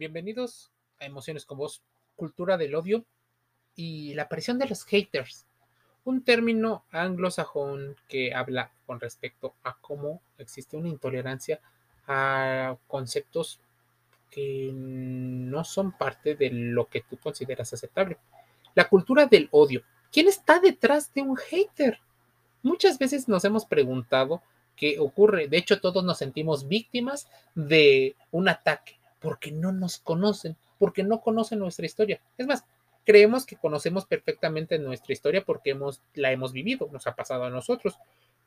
Bienvenidos a Emociones con Voz, Cultura del Odio y la aparición de los haters, un término anglosajón que habla con respecto a cómo existe una intolerancia a conceptos que no son parte de lo que tú consideras aceptable. La cultura del odio. ¿Quién está detrás de un hater? Muchas veces nos hemos preguntado qué ocurre. De hecho, todos nos sentimos víctimas de un ataque porque no nos conocen, porque no conocen nuestra historia. Es más, creemos que conocemos perfectamente nuestra historia porque hemos, la hemos vivido, nos ha pasado a nosotros.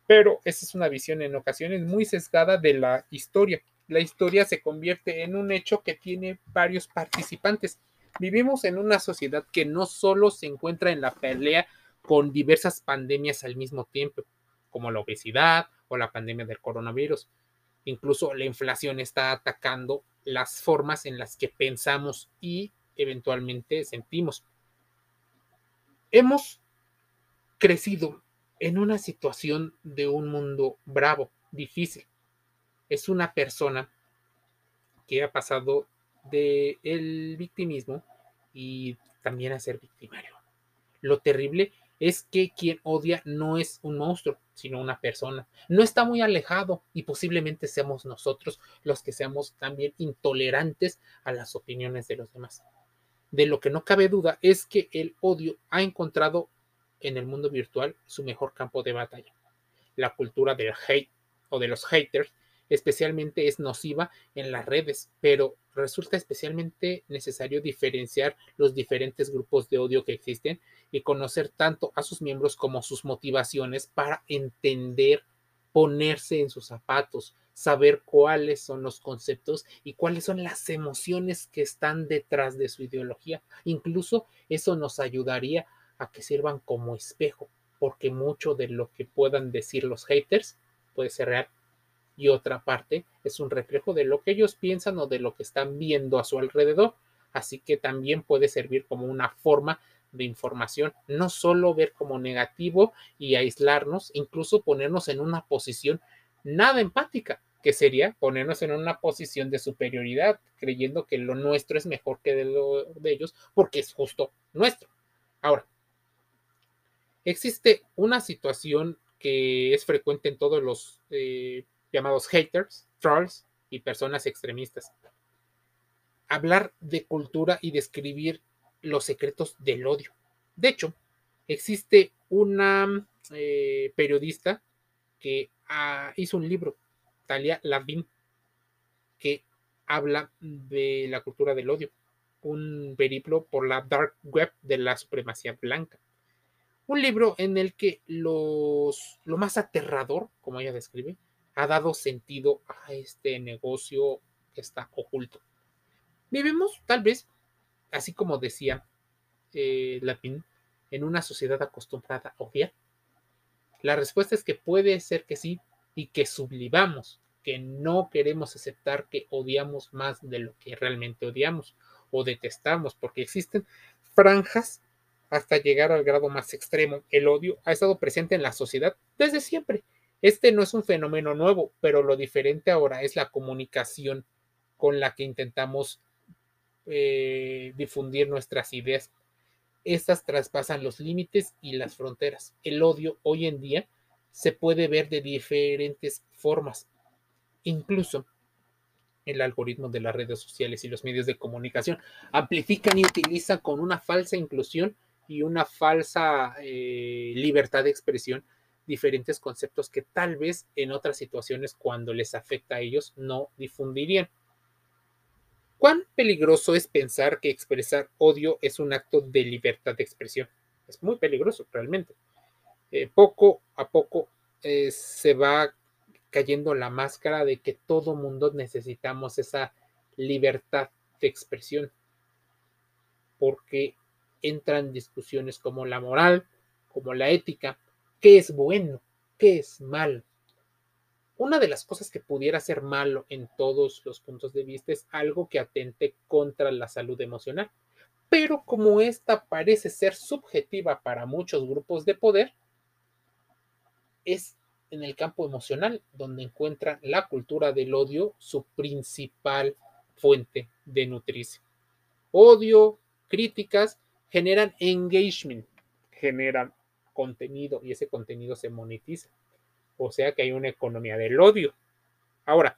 Pero esa es una visión en ocasiones muy sesgada de la historia. La historia se convierte en un hecho que tiene varios participantes. Vivimos en una sociedad que no solo se encuentra en la pelea con diversas pandemias al mismo tiempo, como la obesidad o la pandemia del coronavirus. Incluso la inflación está atacando las formas en las que pensamos y eventualmente sentimos. Hemos crecido en una situación de un mundo bravo, difícil. Es una persona que ha pasado del el victimismo y también a ser victimario. Lo terrible es que quien odia no es un monstruo, sino una persona. No está muy alejado y posiblemente seamos nosotros los que seamos también intolerantes a las opiniones de los demás. De lo que no cabe duda es que el odio ha encontrado en el mundo virtual su mejor campo de batalla. La cultura del hate o de los haters especialmente es nociva en las redes, pero resulta especialmente necesario diferenciar los diferentes grupos de odio que existen y conocer tanto a sus miembros como sus motivaciones para entender, ponerse en sus zapatos, saber cuáles son los conceptos y cuáles son las emociones que están detrás de su ideología. Incluso eso nos ayudaría a que sirvan como espejo, porque mucho de lo que puedan decir los haters puede ser real y otra parte es un reflejo de lo que ellos piensan o de lo que están viendo a su alrededor. Así que también puede servir como una forma de información, no solo ver como negativo y aislarnos, incluso ponernos en una posición nada empática, que sería ponernos en una posición de superioridad, creyendo que lo nuestro es mejor que de lo de ellos, porque es justo nuestro. Ahora, existe una situación que es frecuente en todos los eh, llamados haters, trolls y personas extremistas. Hablar de cultura y describir los secretos del odio. De hecho, existe una eh, periodista que ah, hizo un libro, Talia Lavin, que habla de la cultura del odio, un periplo por la dark web de la supremacía blanca. Un libro en el que los, lo más aterrador, como ella describe, ha dado sentido a este negocio que está oculto. Vivimos, tal vez, así como decía eh, Lapin, en una sociedad acostumbrada a odiar. La respuesta es que puede ser que sí y que sublimamos, que no queremos aceptar que odiamos más de lo que realmente odiamos o detestamos, porque existen franjas hasta llegar al grado más extremo. El odio ha estado presente en la sociedad desde siempre este no es un fenómeno nuevo, pero lo diferente ahora es la comunicación con la que intentamos eh, difundir nuestras ideas. Estas traspasan los límites y las fronteras. El odio hoy en día se puede ver de diferentes formas. Incluso el algoritmo de las redes sociales y los medios de comunicación amplifican y utilizan con una falsa inclusión y una falsa eh, libertad de expresión diferentes conceptos que tal vez en otras situaciones cuando les afecta a ellos no difundirían. ¿Cuán peligroso es pensar que expresar odio es un acto de libertad de expresión? Es muy peligroso realmente. Eh, poco a poco eh, se va cayendo la máscara de que todo mundo necesitamos esa libertad de expresión, porque entran discusiones como la moral, como la ética, qué es bueno, qué es malo. Una de las cosas que pudiera ser malo en todos los puntos de vista es algo que atente contra la salud emocional. Pero como esta parece ser subjetiva para muchos grupos de poder, es en el campo emocional donde encuentra la cultura del odio su principal fuente de nutrición. Odio, críticas, generan engagement, generan contenido y ese contenido se monetiza. O sea que hay una economía del odio. Ahora,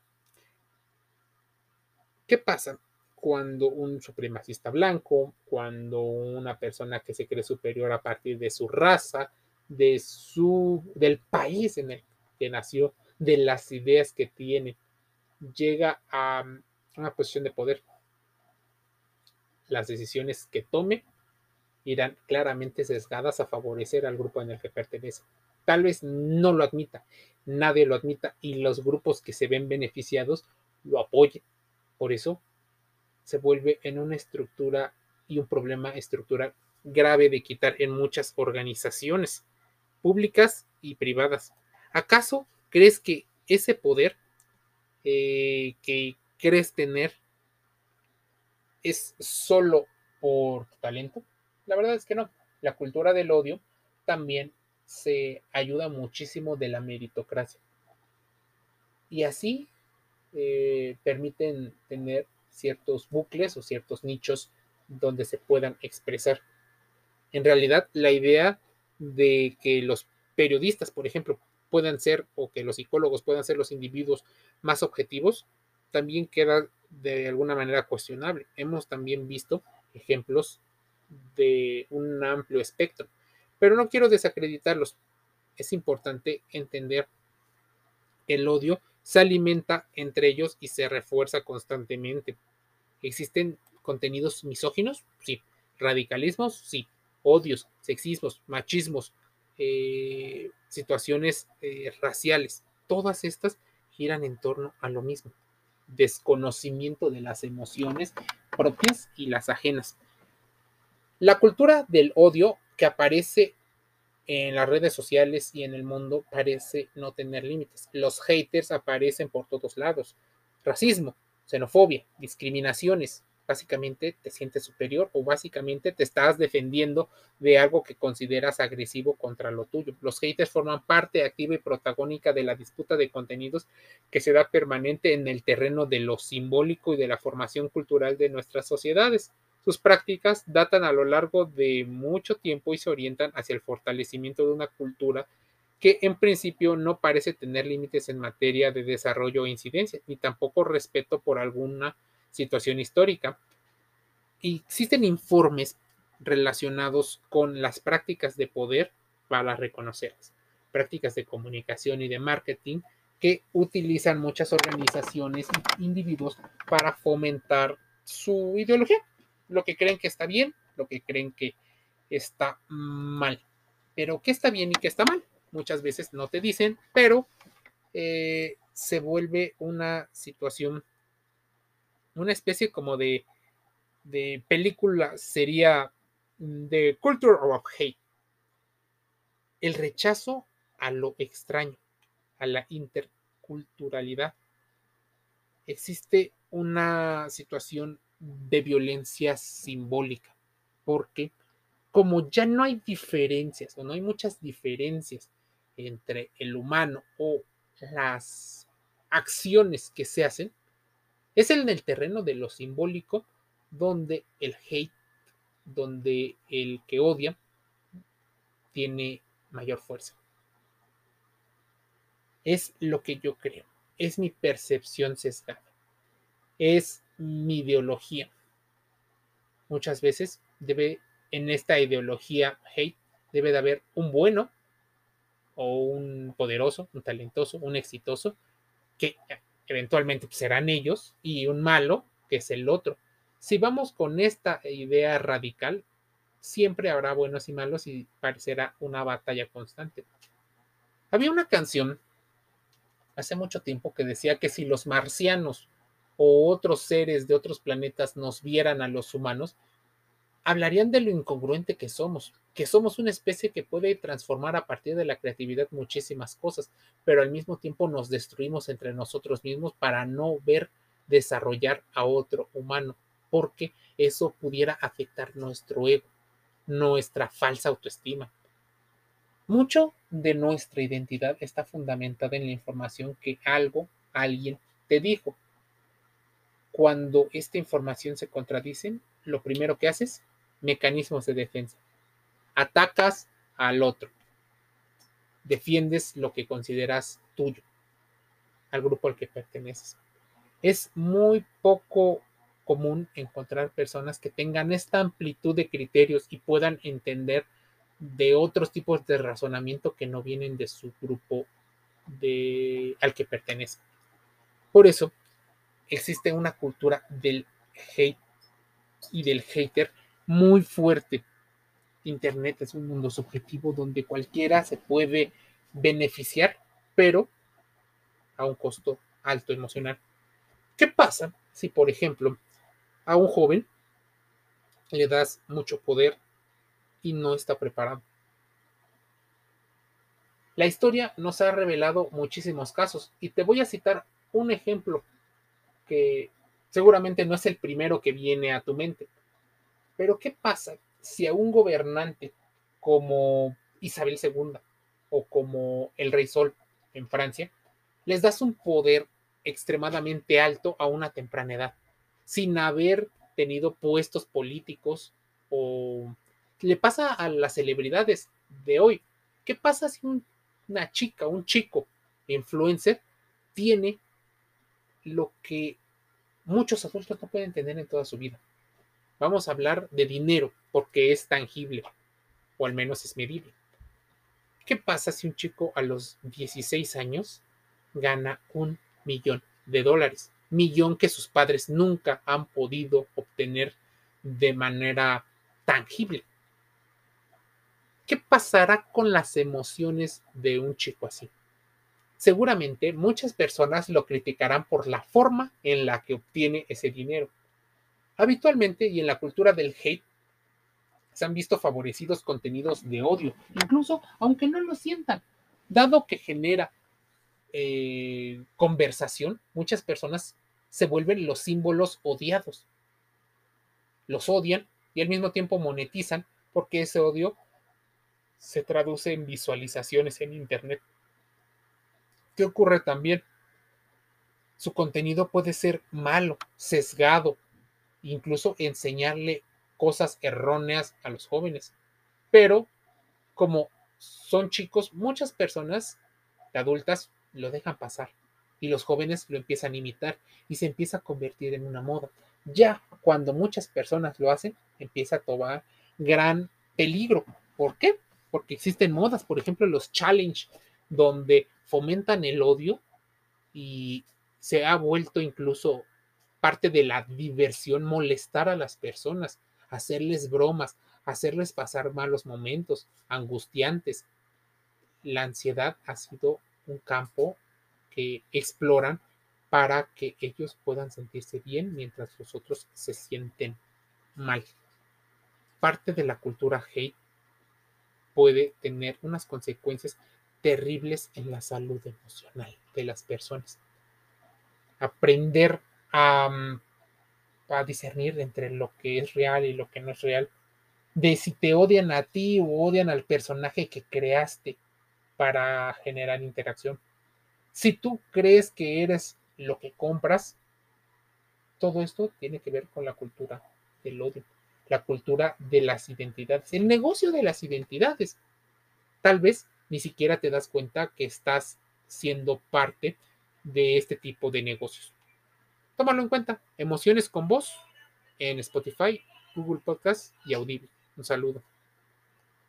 ¿qué pasa cuando un supremacista blanco, cuando una persona que se cree superior a partir de su raza, de su del país en el que nació, de las ideas que tiene, llega a una posición de poder? Las decisiones que tome irán claramente sesgadas a favorecer al grupo en el que pertenece. Tal vez no lo admita, nadie lo admita y los grupos que se ven beneficiados lo apoyen. Por eso se vuelve en una estructura y un problema estructural grave de quitar en muchas organizaciones públicas y privadas. ¿Acaso crees que ese poder eh, que crees tener es solo por talento? La verdad es que no. La cultura del odio también se ayuda muchísimo de la meritocracia. Y así eh, permiten tener ciertos bucles o ciertos nichos donde se puedan expresar. En realidad, la idea de que los periodistas, por ejemplo, puedan ser o que los psicólogos puedan ser los individuos más objetivos, también queda de alguna manera cuestionable. Hemos también visto ejemplos de un amplio espectro, pero no quiero desacreditarlos. Es importante entender el odio se alimenta entre ellos y se refuerza constantemente. ¿Existen contenidos misóginos? Sí. ¿Radicalismos? Sí. Odios, sexismos, machismos, eh, situaciones eh, raciales. Todas estas giran en torno a lo mismo. Desconocimiento de las emociones propias y las ajenas. La cultura del odio que aparece en las redes sociales y en el mundo parece no tener límites. Los haters aparecen por todos lados. Racismo, xenofobia, discriminaciones. Básicamente te sientes superior o básicamente te estás defendiendo de algo que consideras agresivo contra lo tuyo. Los haters forman parte activa y protagónica de la disputa de contenidos que se da permanente en el terreno de lo simbólico y de la formación cultural de nuestras sociedades. Sus prácticas datan a lo largo de mucho tiempo y se orientan hacia el fortalecimiento de una cultura que en principio no parece tener límites en materia de desarrollo o incidencia, ni tampoco respeto por alguna situación histórica. Y existen informes relacionados con las prácticas de poder para reconocerlas, prácticas de comunicación y de marketing que utilizan muchas organizaciones e individuos para fomentar su ideología lo que creen que está bien, lo que creen que está mal. Pero qué está bien y qué está mal. Muchas veces no te dicen, pero eh, se vuelve una situación, una especie como de, de película, sería de Culture of Hate. El rechazo a lo extraño, a la interculturalidad. Existe una situación de violencia simbólica, porque como ya no hay diferencias o no hay muchas diferencias entre el humano o las acciones que se hacen, es en el terreno de lo simbólico donde el hate, donde el que odia tiene mayor fuerza. Es lo que yo creo, es mi percepción sesgada, es mi ideología. Muchas veces debe, en esta ideología hate, debe de haber un bueno o un poderoso, un talentoso, un exitoso, que eventualmente serán ellos, y un malo, que es el otro. Si vamos con esta idea radical, siempre habrá buenos y malos y parecerá una batalla constante. Había una canción hace mucho tiempo que decía que si los marcianos o otros seres de otros planetas nos vieran a los humanos, hablarían de lo incongruente que somos, que somos una especie que puede transformar a partir de la creatividad muchísimas cosas, pero al mismo tiempo nos destruimos entre nosotros mismos para no ver desarrollar a otro humano, porque eso pudiera afectar nuestro ego, nuestra falsa autoestima. Mucho de nuestra identidad está fundamentada en la información que algo, alguien te dijo, cuando esta información se contradice, lo primero que haces, mecanismos de defensa. Atacas al otro. Defiendes lo que consideras tuyo, al grupo al que perteneces. Es muy poco común encontrar personas que tengan esta amplitud de criterios y puedan entender de otros tipos de razonamiento que no vienen de su grupo de, al que pertenece. Por eso, existe una cultura del hate y del hater muy fuerte. Internet es un mundo subjetivo donde cualquiera se puede beneficiar, pero a un costo alto emocional. ¿Qué pasa si, por ejemplo, a un joven le das mucho poder y no está preparado? La historia nos ha revelado muchísimos casos y te voy a citar un ejemplo que seguramente no es el primero que viene a tu mente. Pero ¿qué pasa si a un gobernante como Isabel II o como el Rey Sol en Francia les das un poder extremadamente alto a una temprana edad, sin haber tenido puestos políticos o le pasa a las celebridades de hoy. ¿Qué pasa si una chica, un chico influencer tiene lo que muchos adultos no pueden tener en toda su vida. Vamos a hablar de dinero porque es tangible o al menos es medible. ¿Qué pasa si un chico a los 16 años gana un millón de dólares? Millón que sus padres nunca han podido obtener de manera tangible. ¿Qué pasará con las emociones de un chico así? Seguramente muchas personas lo criticarán por la forma en la que obtiene ese dinero. Habitualmente y en la cultura del hate se han visto favorecidos contenidos de odio, incluso aunque no lo sientan, dado que genera eh, conversación, muchas personas se vuelven los símbolos odiados. Los odian y al mismo tiempo monetizan porque ese odio se traduce en visualizaciones en Internet. ¿Qué ocurre también? Su contenido puede ser malo, sesgado, incluso enseñarle cosas erróneas a los jóvenes. Pero como son chicos, muchas personas adultas lo dejan pasar y los jóvenes lo empiezan a imitar y se empieza a convertir en una moda. Ya cuando muchas personas lo hacen, empieza a tomar gran peligro. ¿Por qué? Porque existen modas, por ejemplo, los challenge, donde fomentan el odio y se ha vuelto incluso parte de la diversión molestar a las personas, hacerles bromas, hacerles pasar malos momentos, angustiantes. La ansiedad ha sido un campo que exploran para que ellos puedan sentirse bien mientras los otros se sienten mal. Parte de la cultura hate puede tener unas consecuencias terribles en la salud emocional de las personas. Aprender a, a, discernir entre lo que es real y lo que no es real, de si te odian a ti o odian al personaje que creaste para generar interacción. Si tú crees que eres lo que compras, todo esto tiene que ver con la cultura del odio, la cultura de las identidades, el negocio de las identidades. Tal vez ni siquiera te das cuenta que estás siendo parte de este tipo de negocios. Tómalo en cuenta. Emociones con voz en Spotify, Google Podcast y Audible. Un saludo.